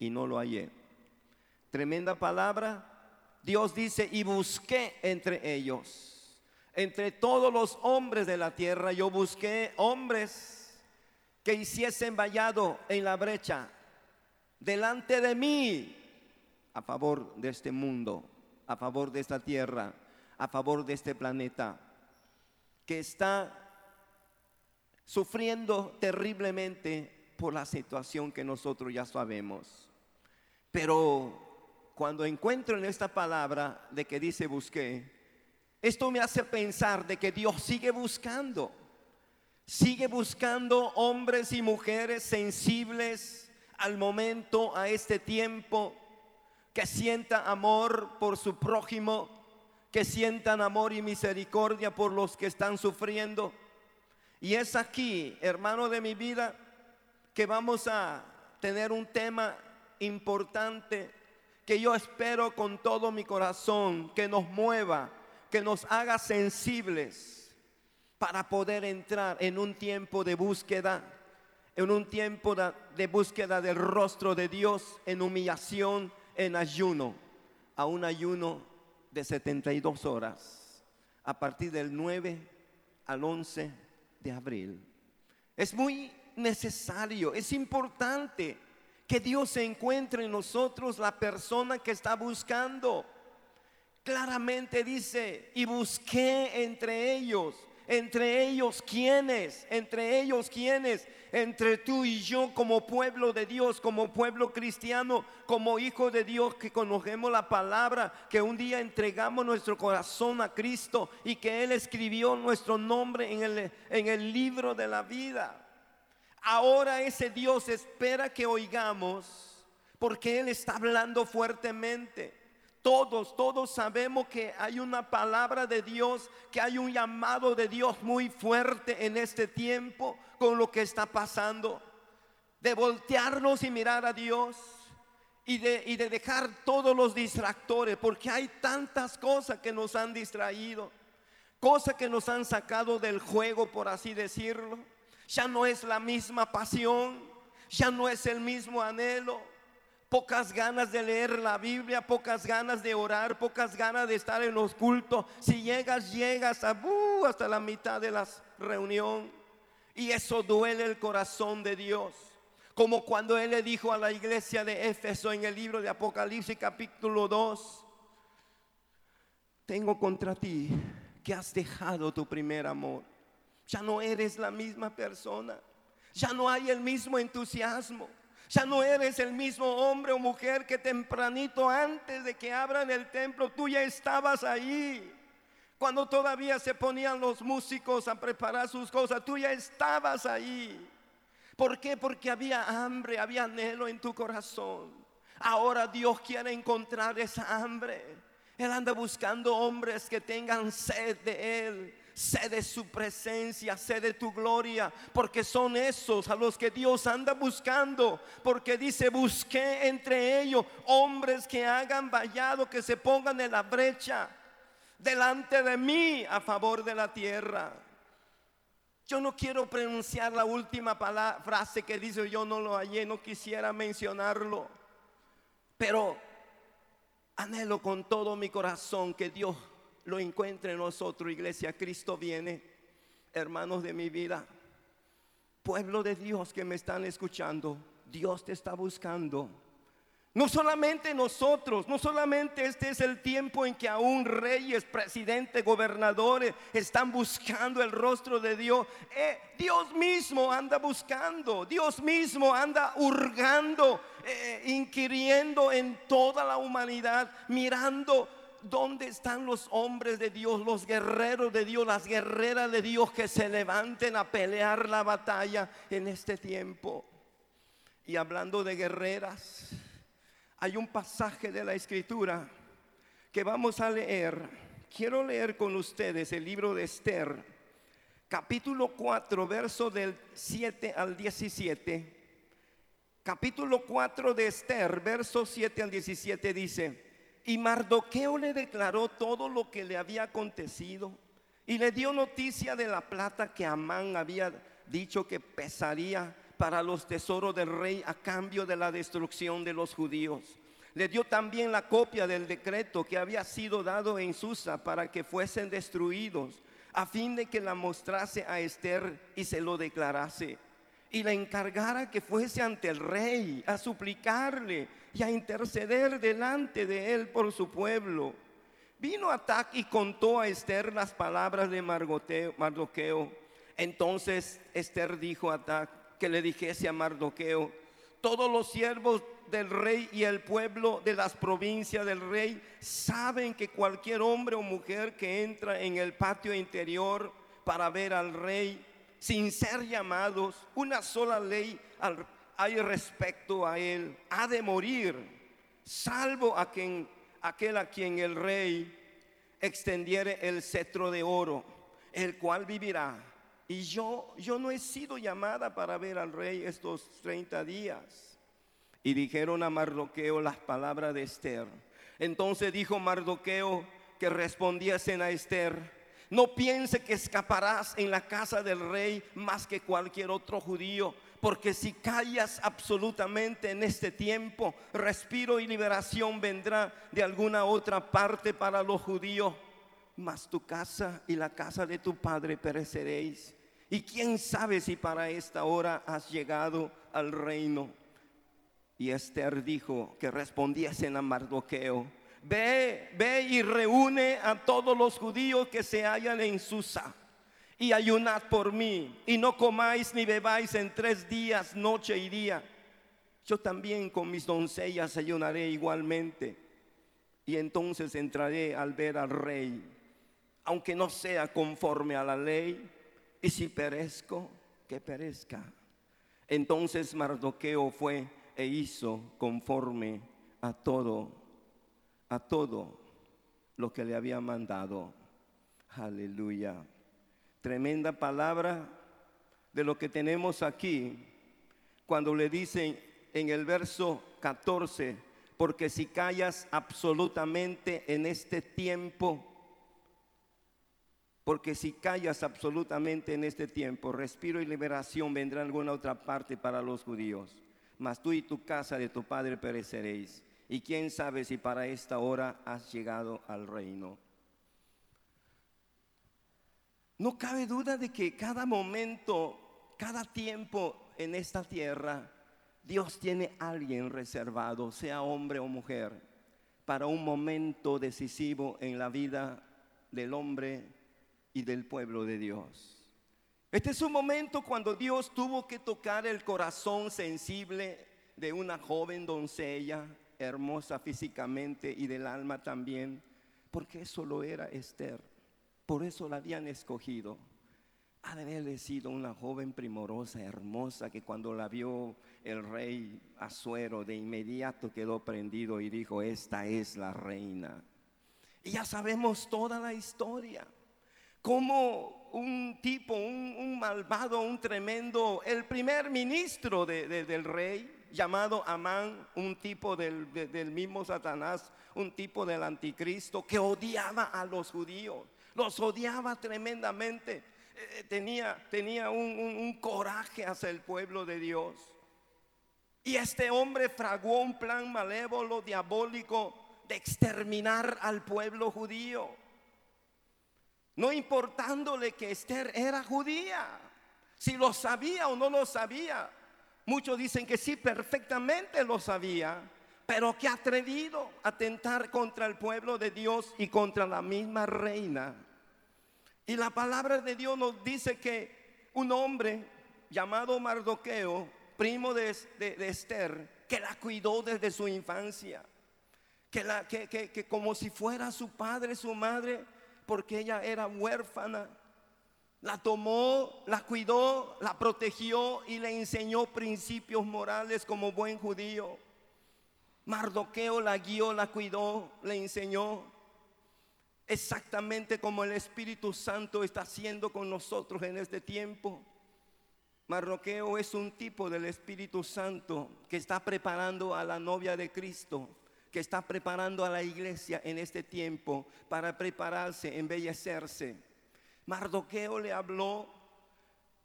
Y no lo hallé. Tremenda palabra. Dios dice, y busqué entre ellos, entre todos los hombres de la tierra, yo busqué hombres que hiciesen vallado en la brecha delante de mí a favor de este mundo, a favor de esta tierra, a favor de este planeta, que está sufriendo terriblemente por la situación que nosotros ya sabemos. Pero cuando encuentro en esta palabra de que dice busqué, esto me hace pensar de que Dios sigue buscando, sigue buscando hombres y mujeres sensibles al momento, a este tiempo, que sienta amor por su prójimo, que sientan amor y misericordia por los que están sufriendo. Y es aquí, hermano de mi vida, que vamos a tener un tema importante que yo espero con todo mi corazón que nos mueva, que nos haga sensibles para poder entrar en un tiempo de búsqueda, en un tiempo de búsqueda del rostro de Dios, en humillación, en ayuno, a un ayuno de 72 horas, a partir del 9 al 11 de abril. Es muy necesario, es importante que Dios encuentre en nosotros la persona que está buscando. Claramente dice, y busqué entre ellos, entre ellos quienes, entre ellos quienes, entre tú y yo como pueblo de Dios, como pueblo cristiano, como hijo de Dios que conocemos la palabra, que un día entregamos nuestro corazón a Cristo y que Él escribió nuestro nombre en el, en el libro de la vida. Ahora ese Dios espera que oigamos porque Él está hablando fuertemente. Todos, todos sabemos que hay una palabra de Dios, que hay un llamado de Dios muy fuerte en este tiempo con lo que está pasando. De voltearnos y mirar a Dios y de, y de dejar todos los distractores, porque hay tantas cosas que nos han distraído, cosas que nos han sacado del juego, por así decirlo ya no es la misma pasión, ya no es el mismo anhelo. Pocas ganas de leer la Biblia, pocas ganas de orar, pocas ganas de estar en los cultos. Si llegas, llegas a, uh, hasta la mitad de la reunión. Y eso duele el corazón de Dios. Como cuando Él le dijo a la iglesia de Éfeso en el libro de Apocalipsis capítulo 2, tengo contra ti que has dejado tu primer amor ya no eres la misma persona. Ya no hay el mismo entusiasmo. Ya no eres el mismo hombre o mujer que tempranito antes de que abran el templo, tú ya estabas ahí. Cuando todavía se ponían los músicos a preparar sus cosas, tú ya estabas ahí. ¿Por qué? Porque había hambre, había anhelo en tu corazón. Ahora Dios quiere encontrar esa hambre. Él anda buscando hombres que tengan sed de Él, sé de su presencia, sé de tu gloria, porque son esos a los que Dios anda buscando, porque dice, busqué entre ellos hombres que hagan vallado, que se pongan en la brecha delante de mí a favor de la tierra. Yo no quiero pronunciar la última frase que dice yo no lo hallé, no quisiera mencionarlo, pero anhelo con todo mi corazón que Dios lo encuentre en nosotros, iglesia. Cristo viene, hermanos de mi vida, pueblo de Dios que me están escuchando, Dios te está buscando. No solamente nosotros, no solamente este es el tiempo en que aún reyes, presidentes, gobernadores están buscando el rostro de Dios. Eh, Dios mismo anda buscando, Dios mismo anda hurgando, eh, inquiriendo en toda la humanidad, mirando ¿dónde están los hombres de Dios, los guerreros de Dios, las guerreras de Dios que se levanten a pelear la batalla en este tiempo? Y hablando de guerreras, hay un pasaje de la escritura que vamos a leer. Quiero leer con ustedes el libro de Esther, capítulo 4, verso del 7 al 17. Capítulo 4 de Esther, verso 7 al 17 dice, y Mardoqueo le declaró todo lo que le había acontecido y le dio noticia de la plata que Amán había dicho que pesaría para los tesoros del rey a cambio de la destrucción de los judíos. Le dio también la copia del decreto que había sido dado en Susa para que fuesen destruidos, a fin de que la mostrase a Esther y se lo declarase. Y le encargara que fuese ante el rey a suplicarle y a interceder delante de él por su pueblo. Vino Atac y contó a Esther las palabras de Mardoqueo. Entonces Esther dijo a Atac que le dijese a Mardoqueo, todos los siervos del rey y el pueblo de las provincias del rey saben que cualquier hombre o mujer que entra en el patio interior para ver al rey sin ser llamados, una sola ley hay respecto a él, ha de morir, salvo a quien, aquel a quien el rey extendiere el cetro de oro, el cual vivirá. Y yo, yo no he sido llamada para ver al rey estos 30 días. Y dijeron a Mardoqueo las palabras de Esther. Entonces dijo Mardoqueo que respondiesen a Esther, no piense que escaparás en la casa del rey más que cualquier otro judío, porque si callas absolutamente en este tiempo, respiro y liberación vendrá de alguna otra parte para los judíos, mas tu casa y la casa de tu padre pereceréis. Y quién sabe si para esta hora has llegado al reino. Y Esther dijo que respondiesen a Mardoqueo, ve, ve y reúne a todos los judíos que se hallan en Susa y ayunad por mí y no comáis ni bebáis en tres días, noche y día. Yo también con mis doncellas ayunaré igualmente y entonces entraré al ver al rey, aunque no sea conforme a la ley, y si perezco, que perezca. Entonces Mardoqueo fue e hizo conforme a todo, a todo lo que le había mandado. Aleluya. Tremenda palabra de lo que tenemos aquí cuando le dicen en el verso 14, porque si callas absolutamente en este tiempo, porque si callas absolutamente en este tiempo, respiro y liberación vendrá en alguna otra parte para los judíos mas tú y tu casa de tu padre pereceréis. Y quién sabe si para esta hora has llegado al reino. No cabe duda de que cada momento, cada tiempo en esta tierra, Dios tiene a alguien reservado, sea hombre o mujer, para un momento decisivo en la vida del hombre y del pueblo de Dios. Este es un momento cuando Dios tuvo que tocar el corazón sensible de una joven doncella, hermosa físicamente y del alma también, porque eso lo era Esther. Por eso la habían escogido. Ha de haberle sido una joven primorosa, hermosa, que cuando la vio el rey Azuero, de inmediato quedó prendido y dijo, esta es la reina. Y ya sabemos toda la historia. Cómo un tipo, un, malvado, un tremendo, el primer ministro del rey, llamado Amán, un tipo del, mismo Satanás, un tipo del anticristo, que odiaba a los judíos, los odiaba tremendamente, eh, tenía, tenía un, un coraje hacia el pueblo de Dios. Y este hombre fraguó un plan malévolo, diabólico, de exterminar al pueblo judío no importándole que Esther era judía, si lo sabía o no lo sabía. Muchos dicen que sí, perfectamente lo sabía, pero que atrevido a tentar contra el pueblo de Dios y contra la misma reina. Y la palabra de Dios nos dice que un hombre llamado Mardoqueo, primo de, Esther, que la cuidó desde su infancia, que, la, que como si fuera su padre, su madre, porque ella era huérfana. La tomó, la cuidó, la protegió y le enseñó principios morales como buen judío. Mardoqueo la guió, la cuidó, le enseñó exactamente como el Espíritu Santo está haciendo con nosotros en este tiempo. Mardoqueo es un tipo del Espíritu Santo que está preparando a la novia de Cristo que está preparando a la iglesia en este tiempo para prepararse, embellecerse. Mardoqueo le habló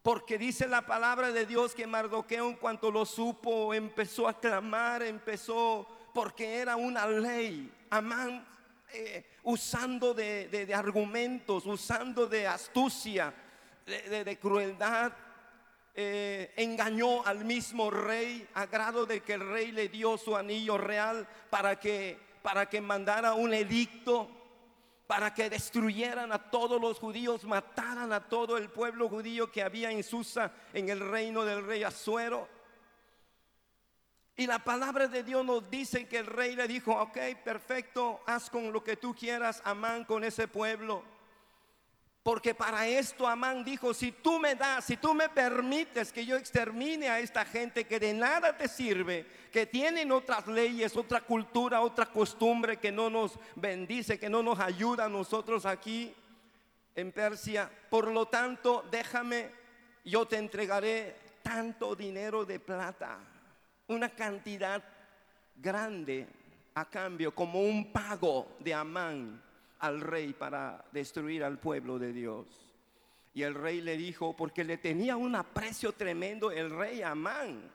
Porque dice la palabra de Dios que Mardoqueo en cuanto lo supo empezó a clamar, empezó porque era una ley. Amán eh, usando de, argumentos, usando de astucia, de, crueldad, eh, engañó al mismo rey a grado de que el rey le dio su anillo real para que, para que mandara un edicto para que destruyeran a todos los judíos, mataran a todo el pueblo judío que había en Susa, en el reino del rey Azuero. Y la palabra de Dios nos dice que el rey le dijo, ok, perfecto, haz con lo que tú quieras, Amán, con ese pueblo. Porque para esto Amán dijo, si tú me das, si tú me permites que yo extermine a esta gente que de nada te sirve, que tienen otras leyes, otra cultura, otra costumbre que no nos bendice, que no nos ayuda a nosotros aquí en Persia, por lo tanto, déjame, yo te entregaré tanto dinero de plata, una cantidad grande a cambio, como un pago de Amán al rey para destruir al pueblo de Dios. Y el rey le dijo, porque le tenía un aprecio tremendo el rey Amán.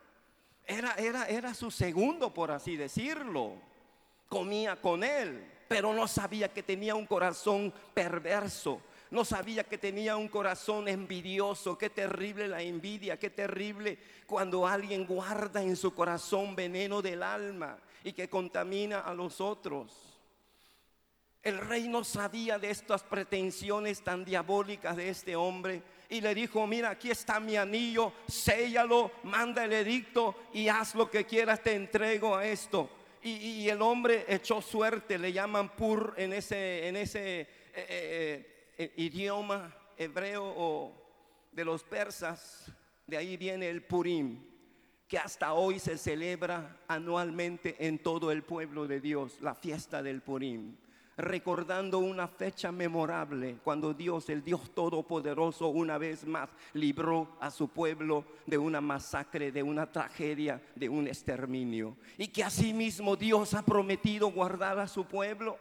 Era, era, era su segundo, por así decirlo. Comía con él, pero no sabía que tenía un corazón perverso. No sabía que tenía un corazón envidioso. Qué terrible la envidia, qué terrible cuando alguien guarda en su corazón veneno del alma y que contamina a los otros. El rey no sabía de estas pretensiones tan diabólicas de este hombre y le dijo, mira, aquí está mi anillo, séllalo, manda el edicto y haz lo que quieras, te entrego a esto. Y, el hombre echó suerte, le llaman pur en ese, en ese eh, eh, eh, idioma hebreo o de los persas, de ahí viene el purim, que hasta hoy se celebra anualmente en todo el pueblo de Dios, la fiesta del purim recordando una fecha memorable cuando Dios, el Dios Todopoderoso, una vez más libró a su pueblo de una masacre, de una tragedia, de un exterminio. Y que asimismo Dios ha prometido guardar a su pueblo.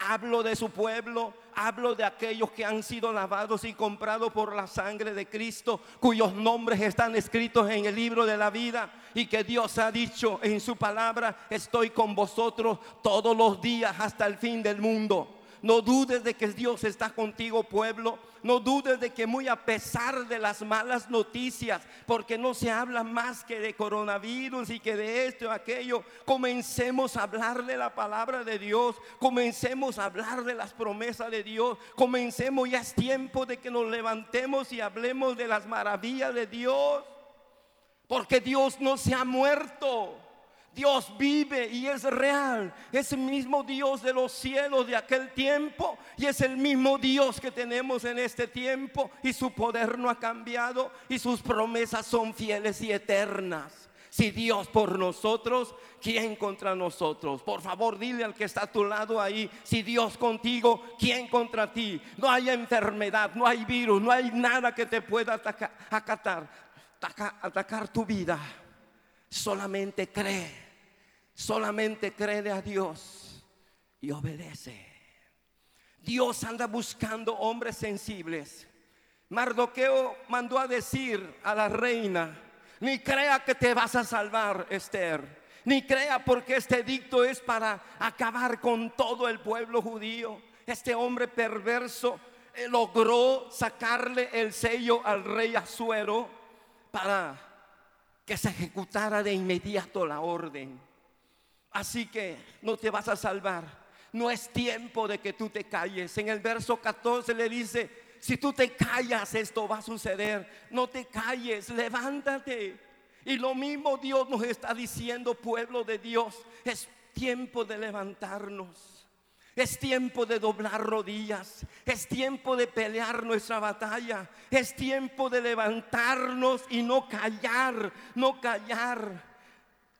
Hablo de su pueblo, hablo de aquellos que han sido lavados y comprados por la sangre de Cristo, cuyos nombres están escritos en el libro de la vida y que Dios ha dicho en su palabra, estoy con vosotros todos los días hasta el fin del mundo. No dudes de que Dios está contigo, pueblo. No dudes de que muy a pesar de las malas noticias, porque no se habla más que de coronavirus y que de esto y aquello, comencemos a hablar de la palabra de Dios, comencemos a hablar de las promesas de Dios, comencemos, ya es tiempo de que nos levantemos y hablemos de las maravillas de Dios, porque Dios no se ha muerto. Dios vive y es real. Es el mismo Dios de los cielos de aquel tiempo y es el mismo Dios que tenemos en este tiempo y su poder no ha cambiado y sus promesas son fieles y eternas. Si Dios por nosotros, ¿quién contra nosotros? Por favor, dile al que está a tu lado ahí, si Dios contigo, ¿quién contra ti? No hay enfermedad, no hay virus, no hay nada que te pueda atacar, atacar tu vida. Solamente cree, solamente cree a Dios y obedece. Dios anda buscando hombres sensibles. Mardoqueo mandó a decir a la reina, ni crea que te vas a salvar, Esther. Ni crea porque este dicto es para acabar con todo el pueblo judío. Este hombre perverso eh, logró sacarle el sello al rey Azuero para que se ejecutara de inmediato la orden. Así que no te vas a salvar. No es tiempo de que tú te calles. En el verso 14 le dice, si tú te callas esto va a suceder. No te calles, levántate. Y lo mismo Dios nos está diciendo, pueblo de Dios, es tiempo de levantarnos. Es tiempo de doblar rodillas. Es tiempo de pelear nuestra batalla. Es tiempo de levantarnos y no callar, no callar.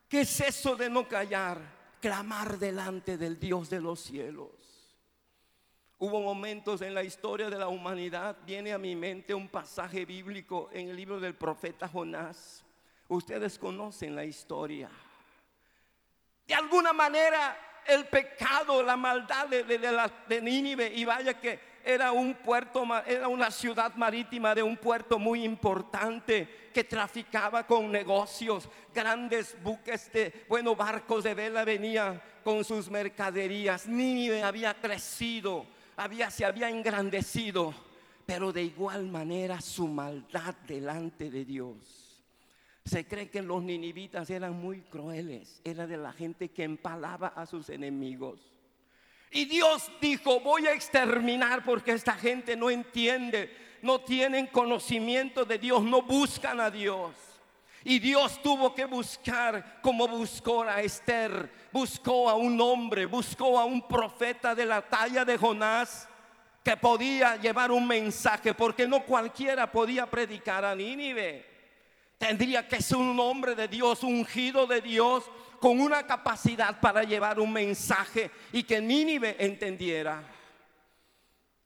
¿Qué es eso de no callar? Clamar delante del Dios de los cielos. Hubo momentos en la historia de la humanidad, viene a mi mente un pasaje bíblico en el libro del profeta Jonás. Ustedes conocen la historia. De alguna manera el pecado, la maldad de, Nínive y vaya que era un puerto, era una ciudad marítima de un puerto muy importante que traficaba con negocios, grandes buques de, bueno, barcos de vela venían con sus mercaderías. Nínive había crecido, había, se había engrandecido, pero de igual manera su maldad delante de Dios. Se cree que los ninivitas eran muy crueles, era de la gente que empalaba a sus enemigos. Y Dios dijo, voy a exterminar porque esta gente no entiende, no tienen conocimiento de Dios, no buscan a Dios. Y Dios tuvo que buscar como buscó a Esther, buscó a un hombre, buscó a un profeta de la talla de Jonás que podía llevar un mensaje, porque no cualquiera podía predicar a Nínive. Tendría que ser un hombre de Dios, ungido de Dios, con una capacidad para llevar un mensaje y que Nínive entendiera.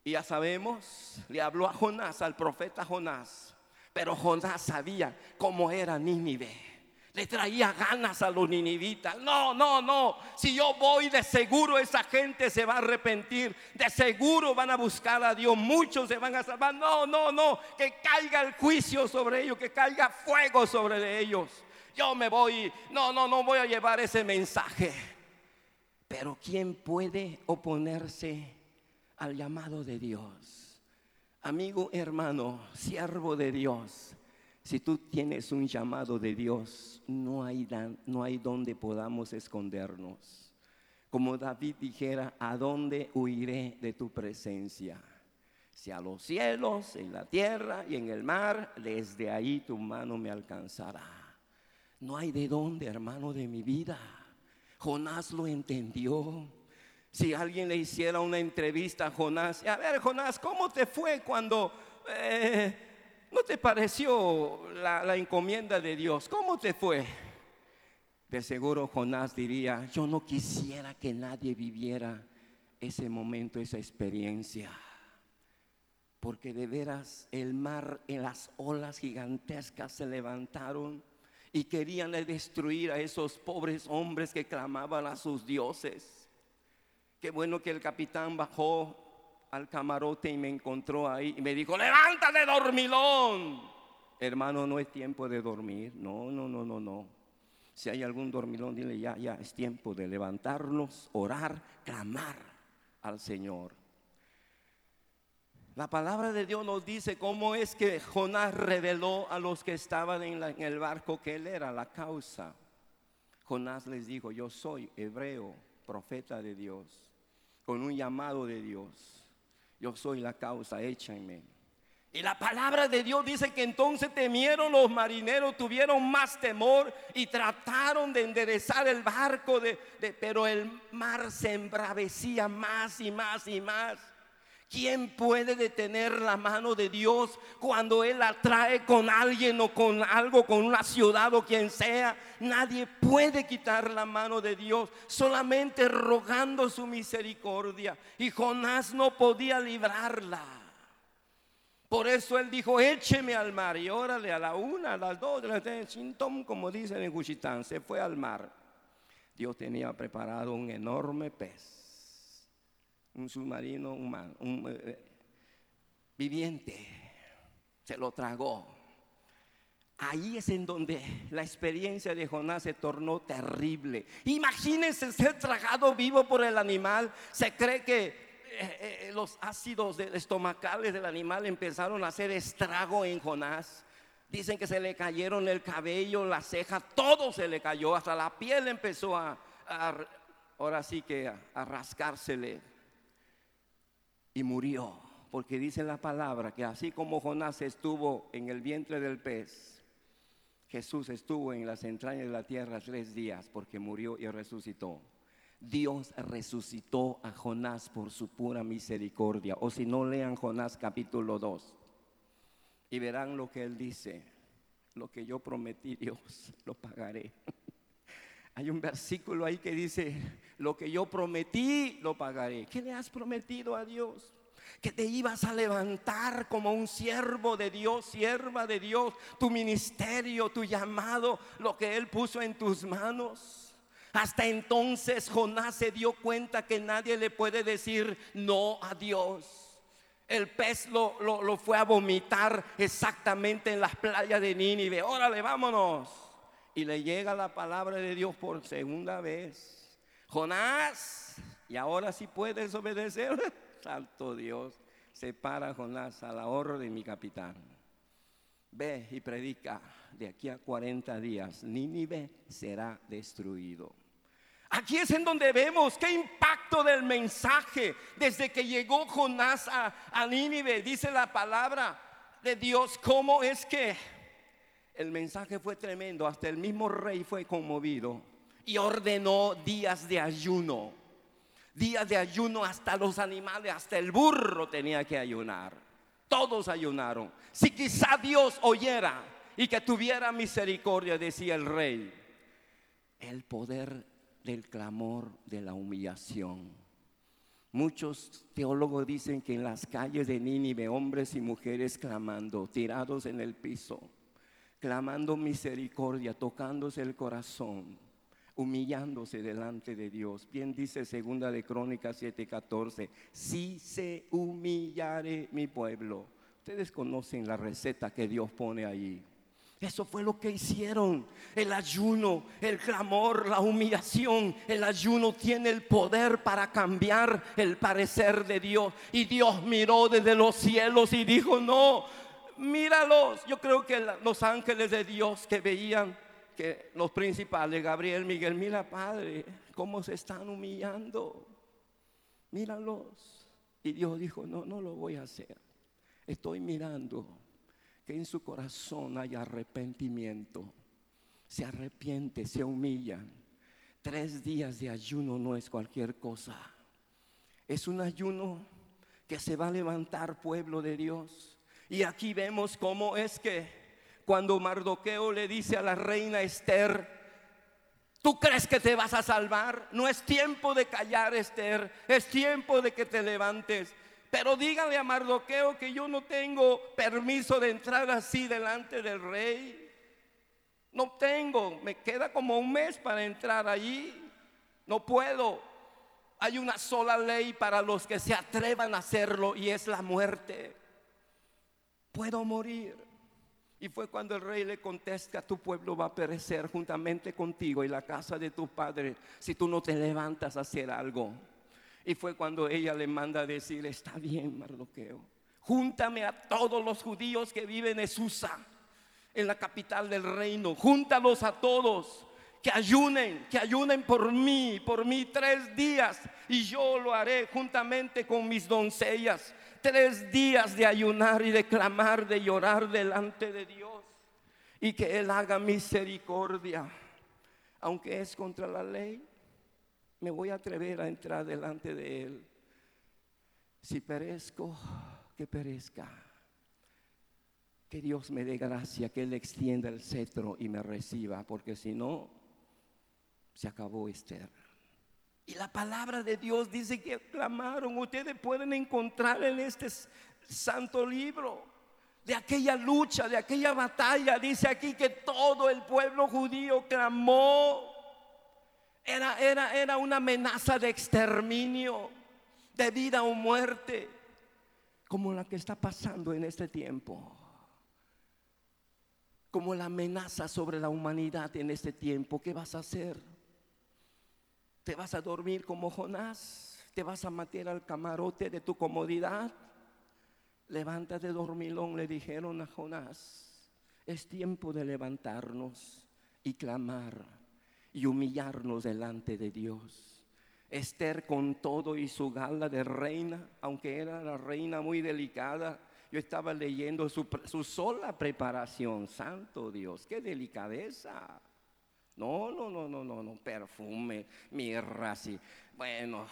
Y ya sabemos, le habló a Jonás, al profeta Jonás. Pero Jonás sabía cómo era Nínive. Le traía ganas a los ninivitas. No, no, no. Si yo voy, de seguro esa gente se va a arrepentir. De seguro van a buscar a Dios. Muchos se van a salvar. No, no, no. Que caiga el juicio sobre ellos. Que caiga fuego sobre ellos. Yo me voy. No, no, no voy a llevar ese mensaje. Pero ¿quién puede oponerse al llamado de Dios? Amigo, hermano, siervo de Dios, si tú tienes un llamado de Dios, no hay, no hay donde podamos escondernos. Como David dijera, ¿a dónde huiré de tu presencia? Si a los cielos, en la tierra y en el mar, desde ahí tu mano me alcanzará. No hay de dónde, hermano de mi vida. Jonás lo entendió si alguien le hiciera una entrevista a Jonás, a ver Jonás, ¿cómo te fue cuando eh, no te pareció la, la encomienda de Dios? ¿Cómo te fue? De seguro Jonás diría, yo no quisiera que nadie viviera ese momento, esa experiencia. Porque de veras el mar en las olas gigantescas se levantaron y querían destruir a esos pobres hombres que clamaban a sus dioses. Qué bueno que el capitán bajó al camarote y me encontró ahí y me dijo, levántate dormilón. Hermano, no es tiempo de dormir. No, no, no, no, no. Si hay algún dormilón, dile ya, ya, es tiempo de levantarnos, orar, clamar al Señor. La palabra de Dios nos dice cómo es que Jonás reveló a los que estaban en, en, el barco que él era la causa. Jonás les dijo, yo soy hebreo, profeta de Dios con un llamado de Dios. Yo soy la causa, échenme. Y la palabra de Dios dice que entonces temieron los marineros, tuvieron más temor y trataron de enderezar el barco, de, pero el mar se embravecía más y más y más. ¿Quién puede detener la mano de Dios cuando Él la trae con alguien o con algo, con una ciudad o quien sea? Nadie puede quitar la mano de Dios, solamente rogando su misericordia. Y Jonás no podía librarla. Por eso él dijo, écheme al mar. Y órale, a la una, a las dos, a las como dicen en Cuchitán, se fue al mar. Dios tenía preparado un enorme pez un submarino humano, un, eh, eh, viviente, se lo tragó. Ahí es en donde la experiencia de Jonás se tornó terrible. Imagínense ser tragado vivo por el animal. Se cree que eh, los ácidos estomacales del animal empezaron a hacer estrago en Jonás. Dicen que se le cayeron el cabello, la ceja, todo se le cayó, hasta la piel empezó a, ahora sí que a rascársele y murió. Porque dice la palabra que así como Jonás estuvo en el vientre del pez, Jesús estuvo en las entrañas de la tierra tres días porque murió y resucitó. Dios resucitó a Jonás por su pura misericordia. O si no, lean Jonás capítulo 2 y verán lo que él dice. Lo que yo prometí, Dios, lo pagaré. Hay un versículo ahí que dice, lo que yo prometí, lo pagaré. ¿Qué le has prometido a Dios? Que te ibas a levantar como un siervo de Dios, sierva de Dios, tu ministerio, tu llamado, lo que Él puso en tus manos. Hasta entonces Jonás se dio cuenta que nadie le puede decir no a Dios. El pez lo, lo, fue a vomitar exactamente en las playas de Nínive. Órale, vámonos. Y le llega la palabra de Dios por segunda vez. Jonás, y ahora sí puedes obedecer. Santo Dios, separa a Jonás a la de mi capitán. Ve y predica de aquí a 40 días. Nínive será destruido. Aquí es en donde vemos qué impacto del mensaje desde que llegó Jonás a, a Nínive. Dice la palabra de Dios, cómo es que el mensaje fue tremendo. Hasta el mismo rey fue conmovido y ordenó días de ayuno. Días de ayuno hasta los animales, hasta el burro tenía que ayunar. Todos ayunaron. Si quizá Dios oyera y que tuviera misericordia, decía el rey, el poder del clamor, de la humillación. Muchos teólogos dicen que en las calles de Nínive hombres y mujeres clamando, tirados en el piso, clamando misericordia, tocándose el corazón, humillándose delante de Dios. Bien dice segunda de Crónicas 7:14, si se humillare mi pueblo. Ustedes conocen la receta que Dios pone ahí. Eso fue lo que hicieron. El ayuno, el clamor, la humillación. El ayuno tiene el poder para cambiar el parecer de Dios. Y Dios miró desde los cielos y dijo, no, míralos. Yo creo que los ángeles de Dios que veían que los principales, Gabriel, Miguel, mira Padre, cómo se están humillando. Míralos. Y Dios dijo, no, no lo voy a hacer. Estoy mirando que en su corazón haya arrepentimiento. Se arrepiente, se humilla. Tres días de ayuno no es cualquier cosa. Es un ayuno que se va a levantar pueblo de Dios. Y aquí vemos cómo es que cuando Mardoqueo le dice a la reina Esther, ¿tú crees que te vas a salvar? No es tiempo de callar, Esther, es tiempo de que te levantes. Pero dígale a Mardoqueo que yo no tengo permiso de entrar así delante del rey. No tengo, me queda como un mes para entrar allí. No puedo. Hay una sola ley para los que se atrevan a hacerlo y es la muerte. Puedo morir. Y fue cuando el rey le contesta, tu pueblo va a perecer juntamente contigo y la casa de tu padre si tú no te levantas a hacer algo. Y fue cuando ella le manda a decir, está bien, Mardoqueo, júntame a todos los judíos que viven en Susa, en la capital del reino, júntalos a todos, que ayunen, que ayunen por mí, por mí tres días, y yo lo haré juntamente con mis doncellas, tres días de ayunar y de clamar, de llorar delante de Dios, y que Él haga misericordia, aunque es contra la ley me voy a atrever a entrar delante de Él. Si perezco, que perezca. Que Dios me dé gracia, que Él extienda el cetro y me reciba, porque si no, se acabó Esther. Y la palabra de Dios dice que clamaron. Ustedes pueden encontrar en este santo libro de aquella lucha, de aquella batalla. Dice aquí que todo el pueblo judío clamó era, era, era una amenaza de exterminio, de vida o muerte, como la que está pasando en este tiempo. Como la amenaza sobre la humanidad en este tiempo. ¿Qué vas a hacer? ¿Te vas a dormir como Jonás? ¿Te vas a matar al camarote de tu comodidad? Levántate dormilón, le dijeron a Jonás. Es tiempo de levantarnos y clamar y humillarnos delante de Dios. Esther con todo y su gala de reina, aunque era la reina muy delicada, yo estaba leyendo su, sola preparación, santo Dios, qué delicadeza. No, no, no, no, no, no, perfume, mirra, así. Bueno,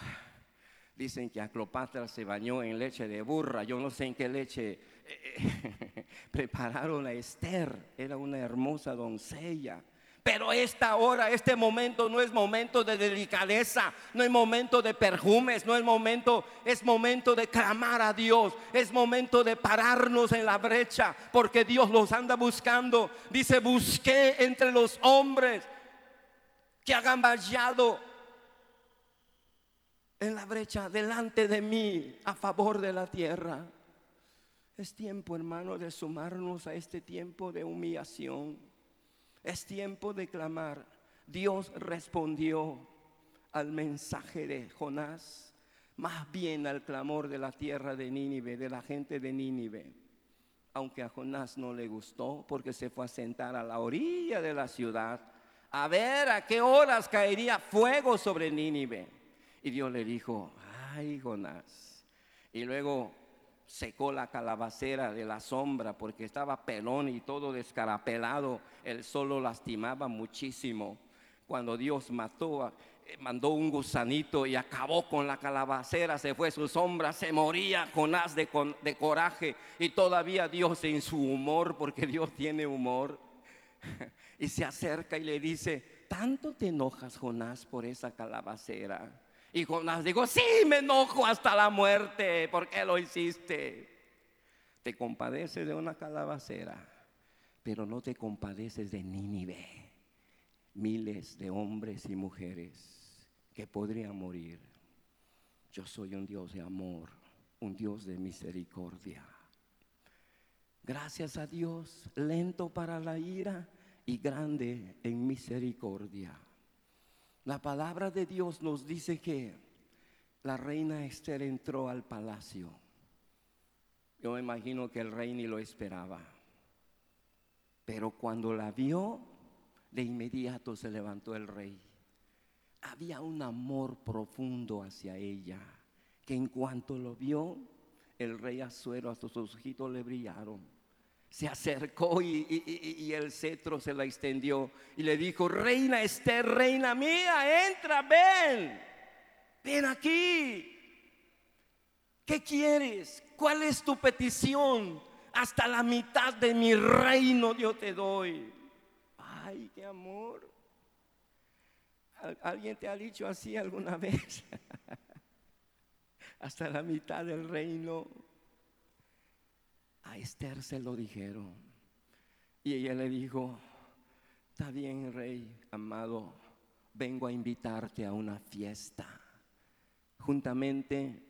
dicen que a Cleopatra se bañó en leche de burra, yo no sé en qué leche eh, prepararon a Esther, era una hermosa doncella. Pero esta hora, este momento no es momento de delicadeza, no es momento de perfumes, no es momento, es momento de clamar a Dios, es momento de pararnos en la brecha, porque Dios los anda buscando. Dice, busqué entre los hombres que hagan vallado en la brecha delante de mí a favor de la tierra. Es tiempo, hermano, de sumarnos a este tiempo de humillación. Es tiempo de clamar. Dios respondió al mensaje de Jonás, más bien al clamor de la tierra de Nínive, de la gente de Nínive. Aunque a Jonás no le gustó porque se fue a sentar a la orilla de la ciudad a ver a qué horas caería fuego sobre Nínive. Y Dios le dijo, ay Jonás. Y luego secó la calabacera de la sombra porque estaba pelón y todo descarapelado. El sol lo lastimaba muchísimo. Cuando Dios mató, eh, mandó un gusanito y acabó con la calabacera, se fue su sombra, se moría Jonás de, de coraje y todavía Dios en su humor, porque Dios tiene humor. Y se acerca y le dice, ¿tanto te enojas, Jonás, por esa calabacera? Y Jonás dijo, sí, me enojo hasta la muerte. ¿Por qué lo hiciste? Te compadeces de una calabacera, pero no te compadeces de Nínive. Miles de hombres y mujeres que podrían morir. Yo soy un Dios de amor, un Dios de misericordia. Gracias a Dios, lento para la ira y grande en misericordia. La palabra de Dios nos dice que la reina Esther entró al palacio. Yo me imagino que el rey ni lo esperaba. Pero cuando la vio, de inmediato se levantó el rey. Había un amor profundo hacia ella, que en cuanto lo vio, el rey Azuero hasta sus ojitos le brillaron se acercó y, el cetro se la extendió y le dijo, reina Esther, reina mía, entra, ven, ven aquí. ¿Qué quieres? ¿Cuál es tu petición? Hasta la mitad de mi reino yo te doy. Ay, qué amor. ¿Alguien te ha dicho así alguna vez? Hasta la mitad del reino. A Esther se lo dijeron. Y ella le dijo, está bien, rey amado, vengo a invitarte a una fiesta, juntamente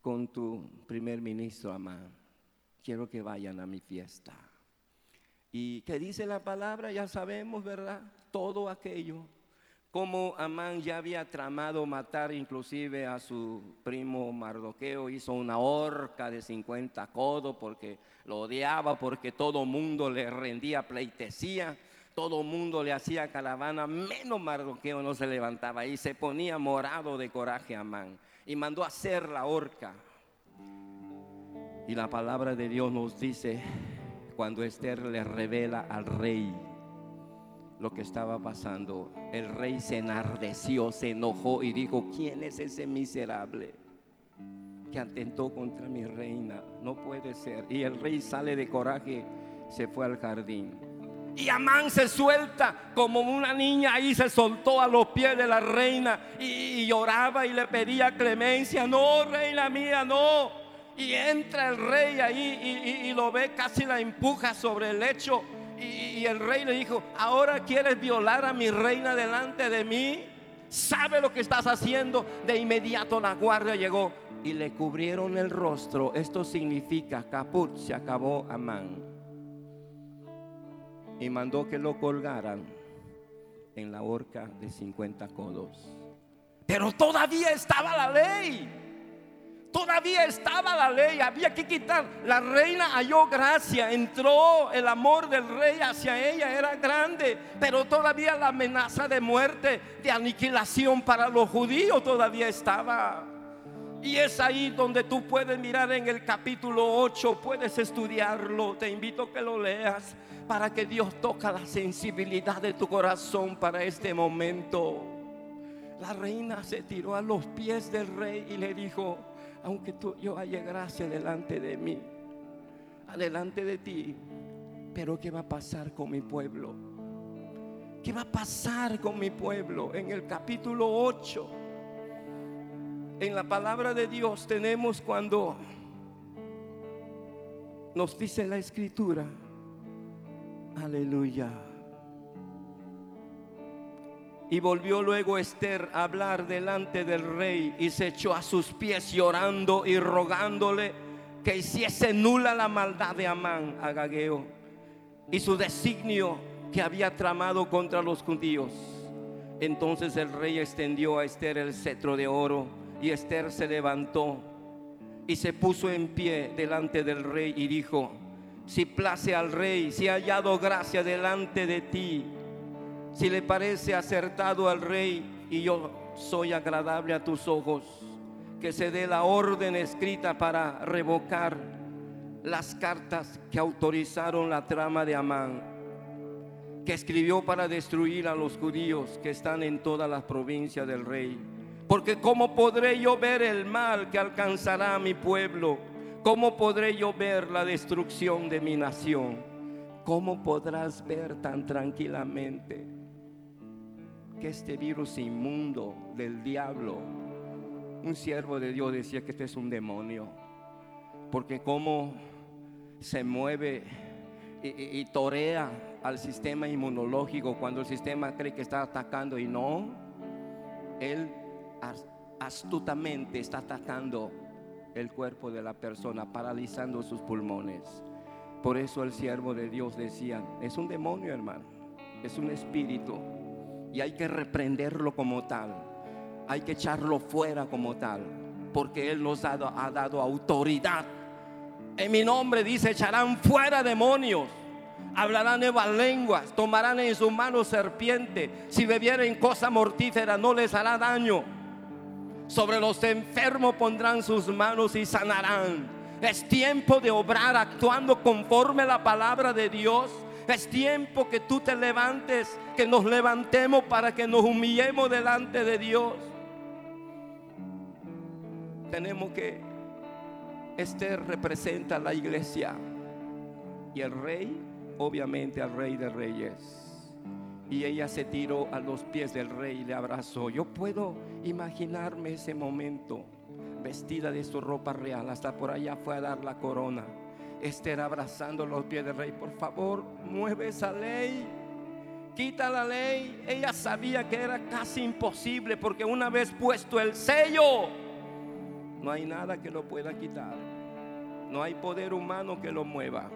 con tu primer ministro, Amán. Quiero que vayan a mi fiesta. ¿Y qué dice la palabra? Ya sabemos, ¿verdad? Todo aquello como Amán ya había tramado matar inclusive a su primo Mardoqueo, hizo una horca de 50 codos porque lo odiaba, porque todo mundo le rendía pleitesía, todo mundo le hacía caravana, menos Mardoqueo no se levantaba y se ponía morado de coraje Amán y mandó a hacer la horca. Y la palabra de Dios nos dice, cuando Esther le revela al rey, lo que estaba pasando. El rey se enardeció, se enojó y dijo, ¿quién es ese miserable que atentó contra mi reina? No puede ser. Y el rey sale de coraje, se fue al jardín. Y Amán se suelta como una niña ahí se soltó a los pies de la reina y, lloraba y le pedía clemencia. No, reina mía, no. Y entra el rey ahí y, y lo ve, casi la empuja sobre el lecho y, el rey le dijo, ahora quieres violar a mi reina delante de mí. ¿Sabe lo que estás haciendo? De inmediato la guardia llegó y le cubrieron el rostro. Esto significa caput, se acabó Amán. Y mandó que lo colgaran en la horca de 50 codos. Pero todavía estaba la ley. Todavía estaba la ley, había que quitar. La reina halló gracia, entró el amor del rey hacia ella, era grande, pero todavía la amenaza de muerte, de aniquilación para los judíos todavía estaba. Y es ahí donde tú puedes mirar en el capítulo 8, puedes estudiarlo, te invito a que lo leas para que Dios toca la sensibilidad de tu corazón para este momento. La reina se tiró a los pies del rey y le dijo, aunque tú, yo haya gracia delante de mí, adelante de ti, pero ¿qué va a pasar con mi pueblo? ¿Qué va a pasar con mi pueblo? En el capítulo 8, en la palabra de Dios tenemos cuando nos dice la escritura, aleluya y volvió luego Esther a hablar delante del rey y se echó a sus pies llorando y rogándole que hiciese nula la maldad de Amán, Agageo, y su designio que había tramado contra los judíos. Entonces el rey extendió a Esther el cetro de oro y Esther se levantó y se puso en pie delante del rey y dijo, si place al rey, si ha hallado gracia delante de ti, si le parece acertado al rey y yo soy agradable a tus ojos, que se dé la orden escrita para revocar las cartas que autorizaron la trama de Amán, que escribió para destruir a los judíos que están en todas las provincias del rey. Porque ¿cómo podré yo ver el mal que alcanzará a mi pueblo? ¿Cómo podré yo ver la destrucción de mi nación? ¿Cómo podrás ver tan tranquilamente que este virus inmundo del diablo, un siervo de Dios decía que este es un demonio? Porque cómo se mueve y, torea al sistema inmunológico cuando el sistema cree que está atacando y no, él astutamente está atacando el cuerpo de la persona, paralizando sus pulmones. Por eso el siervo de Dios decía, es un demonio hermano, es un espíritu y hay que reprenderlo como tal, hay que echarlo fuera como tal, porque Él nos ha, dado autoridad. En mi nombre dice, echarán fuera demonios hablarán nuevas lenguas, tomarán en sus manos serpiente, si bebieren cosa mortífera no les hará daño. Sobre los enfermos pondrán sus manos y sanarán. Es tiempo de obrar actuando conforme a la palabra de Dios. Es tiempo que tú te levantes, que nos levantemos para que nos humillemos delante de Dios. Tenemos que, este representa la iglesia y el rey, obviamente al rey de reyes y ella se tiró a los pies del rey y le abrazó. Yo puedo imaginarme ese momento, vestida de su ropa real, hasta por allá fue a dar la corona. Esther abrazando los pies del rey, por favor, mueve esa ley, quita la ley. Ella sabía que era casi imposible porque una vez puesto el sello, no hay nada que lo pueda quitar. No hay poder humano que lo mueva,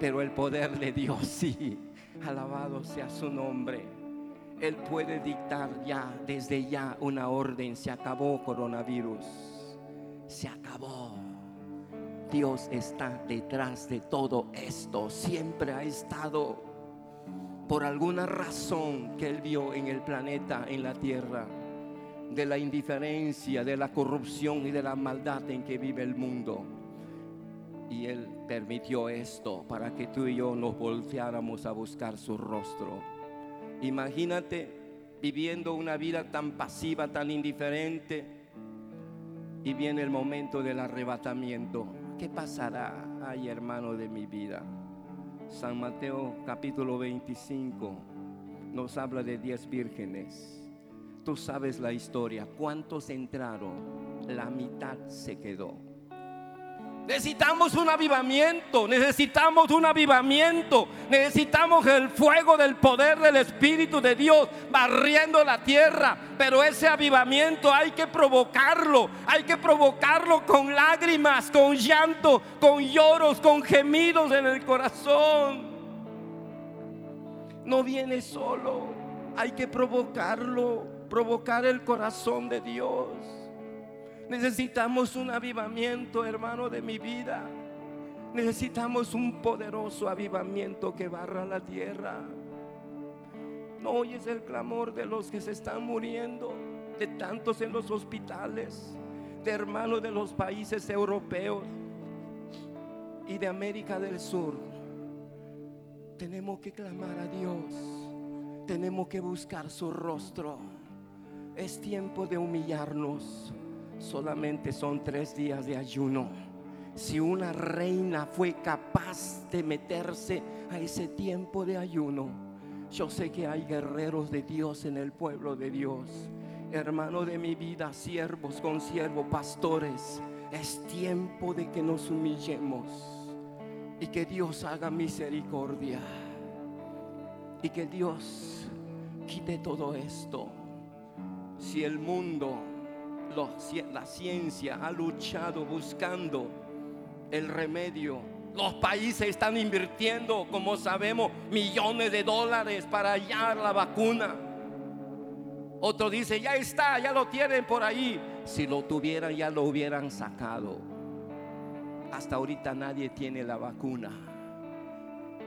pero el poder de Dios sí. Alabado sea su nombre. Él puede dictar ya, desde ya, una orden. Se acabó coronavirus. Se acabó. Dios está detrás de todo esto. Siempre ha estado por alguna razón que Él vio en el planeta, en la tierra, de la indiferencia, de la corrupción y de la maldad en que vive el mundo. Y Él permitió esto para que tú y yo nos volteáramos a buscar su rostro. Imagínate viviendo una vida tan pasiva, tan indiferente, y viene el momento del arrebatamiento. ¿Qué pasará, ay hermano de mi vida? San Mateo capítulo 25 nos habla de diez vírgenes. Tú sabes la historia. ¿Cuántos entraron? La mitad se quedó. Necesitamos un avivamiento, necesitamos un avivamiento, necesitamos el fuego del poder del Espíritu de Dios barriendo la tierra. Pero ese avivamiento hay que provocarlo, hay que provocarlo con lágrimas, con llanto, con lloros, con gemidos en el corazón. No viene solo, hay que provocarlo, provocar el corazón de Dios. Necesitamos un avivamiento, hermano, de mi vida. Necesitamos un poderoso avivamiento que barra la tierra. No oyes el clamor de los que se están muriendo, de tantos en los hospitales, de hermanos de los países europeos y de América del Sur. Tenemos que clamar a Dios. Tenemos que buscar su rostro. Es tiempo de humillarnos solamente son tres días de ayuno. Si una reina fue capaz de meterse a ese tiempo de ayuno, yo sé que hay guerreros de Dios en el pueblo de Dios. Hermano de mi vida, siervos, consiervos, pastores, es tiempo de que nos humillemos y que Dios haga misericordia y que Dios quite todo esto. Si el mundo la ciencia ha luchado buscando el remedio. Los países están invirtiendo, como sabemos, millones de dólares para hallar la vacuna. Otro dice, ya está, ya lo tienen por ahí. Si lo tuvieran, ya lo hubieran sacado. Hasta ahorita nadie tiene la vacuna.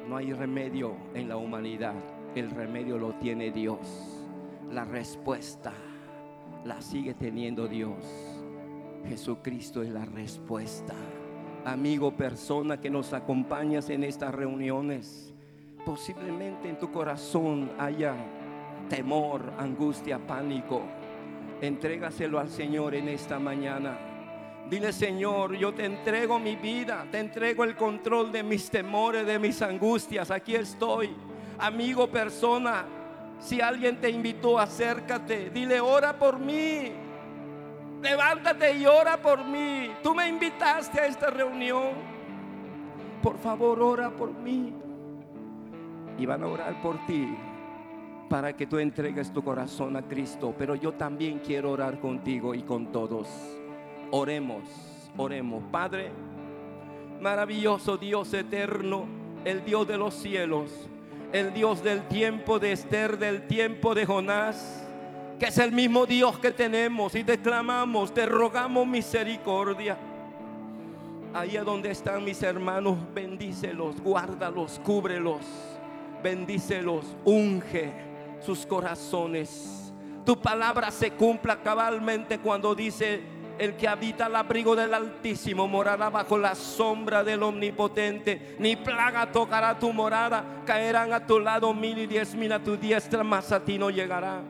No hay remedio en la humanidad. El remedio lo tiene Dios. La respuesta la sigue teniendo Dios. Jesucristo es la respuesta. Amigo, persona que nos acompañas en estas reuniones, posiblemente en tu corazón haya temor, angustia, pánico. Entrégaselo al Señor en esta mañana. Dile, Señor, yo te entrego mi vida, te entrego el control de mis temores, de mis angustias. Aquí estoy. Amigo, persona, si alguien te invitó, acércate. Dile, ora por mí. Levántate y ora por mí. Tú me invitaste a esta reunión. Por favor, ora por mí. Y van a orar por ti para que tú entregues tu corazón a Cristo. Pero yo también quiero orar contigo y con todos. Oremos, oremos. Padre, maravilloso Dios eterno, el Dios de los cielos, el Dios del tiempo de Esther, del tiempo de Jonás, que es el mismo Dios que tenemos y te clamamos, te rogamos misericordia. Ahí a donde están mis hermanos, bendícelos, guárdalos, cúbrelos, bendícelos, unge sus corazones. Tu palabra se cumpla cabalmente cuando dice, el que habita al abrigo del Altísimo morará bajo la sombra del Omnipotente. Ni plaga tocará tu morada, caerán a tu lado mil y diez mil a tu diestra, mas a ti no llegará.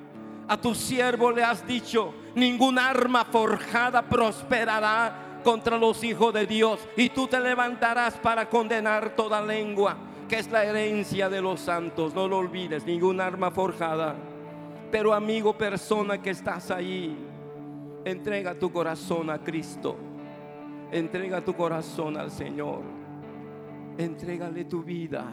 A tu siervo le has dicho, ningún arma forjada prosperará contra los hijos de Dios. Y tú te levantarás para condenar toda lengua, que es la herencia de los santos. No lo olvides, ningún arma forjada. Pero amigo, persona que estás ahí, entrega tu corazón a Cristo. Entrega tu corazón al Señor. Entrégale tu vida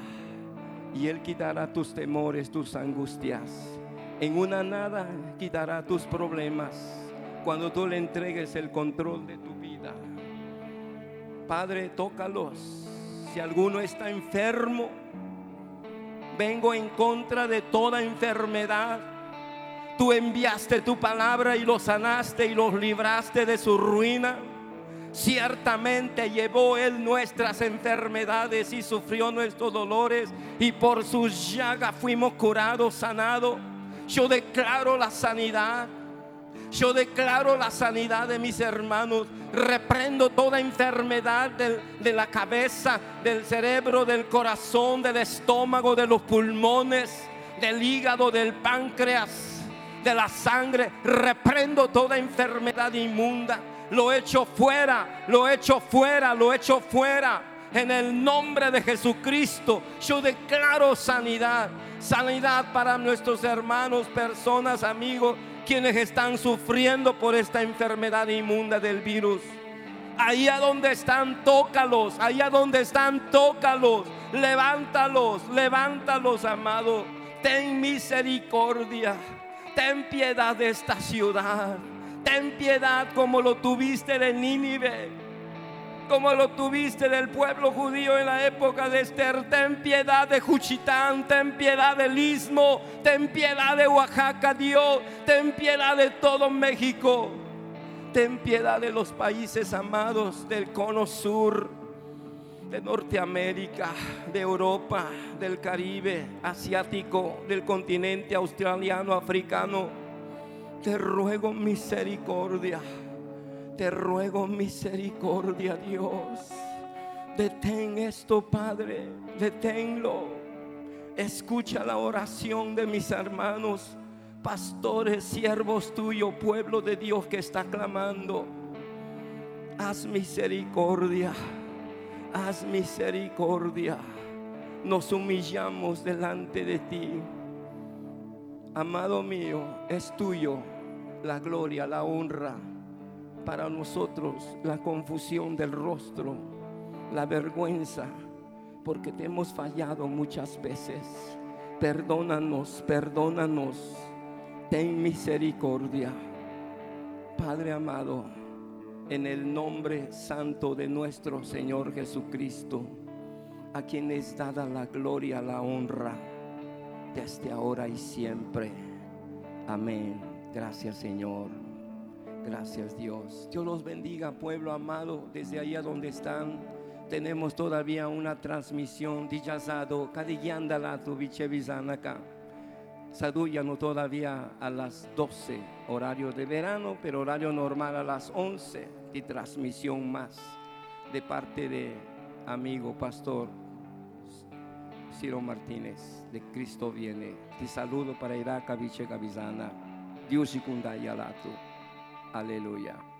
y Él quitará tus temores, tus angustias. En una nada quitará tus problemas cuando tú le entregues el control de tu vida. Padre, tócalos. Si alguno está enfermo, vengo en contra de toda enfermedad. Tú enviaste tu palabra y los sanaste y los libraste de su ruina. Ciertamente llevó Él nuestras enfermedades y sufrió nuestros dolores y por sus llagas fuimos curados, sanados. Yo declaro la sanidad. Yo declaro la sanidad de mis hermanos. Reprendo toda enfermedad de, de, la cabeza, del cerebro, del corazón, del estómago, de los pulmones, del hígado, del páncreas, de la sangre. Reprendo toda enfermedad inmunda. Lo echo fuera, lo echo fuera, lo echo fuera. En el nombre de Jesucristo, yo declaro sanidad. Sanidad para nuestros hermanos, personas, amigos, quienes están sufriendo por esta enfermedad inmunda del virus. Ahí a donde están, tócalos. Ahí a donde están, tócalos. Levántalos, levántalos, amado. Ten misericordia. Ten piedad de esta ciudad. Ten piedad como lo tuviste de Nínive como lo tuviste del pueblo judío en la época de Esther. Ten piedad de Juchitán, ten piedad del Istmo, ten piedad de Oaxaca, Dios, ten piedad de todo México. Ten piedad de los países amados del cono sur, de Norteamérica, de Europa, del Caribe, asiático, del continente australiano, africano. Te ruego misericordia. Te ruego misericordia, Dios. Detén esto, Padre. Deténlo. Escucha la oración de mis hermanos, pastores, siervos tuyos, pueblo de Dios que está clamando. Haz misericordia. Haz misericordia. Nos humillamos delante de ti. Amado mío, es tuyo la gloria, la honra para nosotros la confusión del rostro, la vergüenza, porque te hemos fallado muchas veces. Perdónanos, perdónanos. Ten misericordia. Padre amado, en el nombre santo de nuestro Señor Jesucristo, a quien es dada la gloria, la honra, desde ahora y siempre. Amén. Gracias Señor. Gracias Dios. Dios los bendiga, pueblo amado, desde allá donde están. Tenemos todavía una transmisión dijazado, la tu. Sadullano todavía a las 12, horario de verano, pero horario normal a las 11 de transmisión más de parte de amigo pastor Ciro Martínez de Cristo viene. Te saludo para Irak, Viche Gavizana. Dios y Aleluya.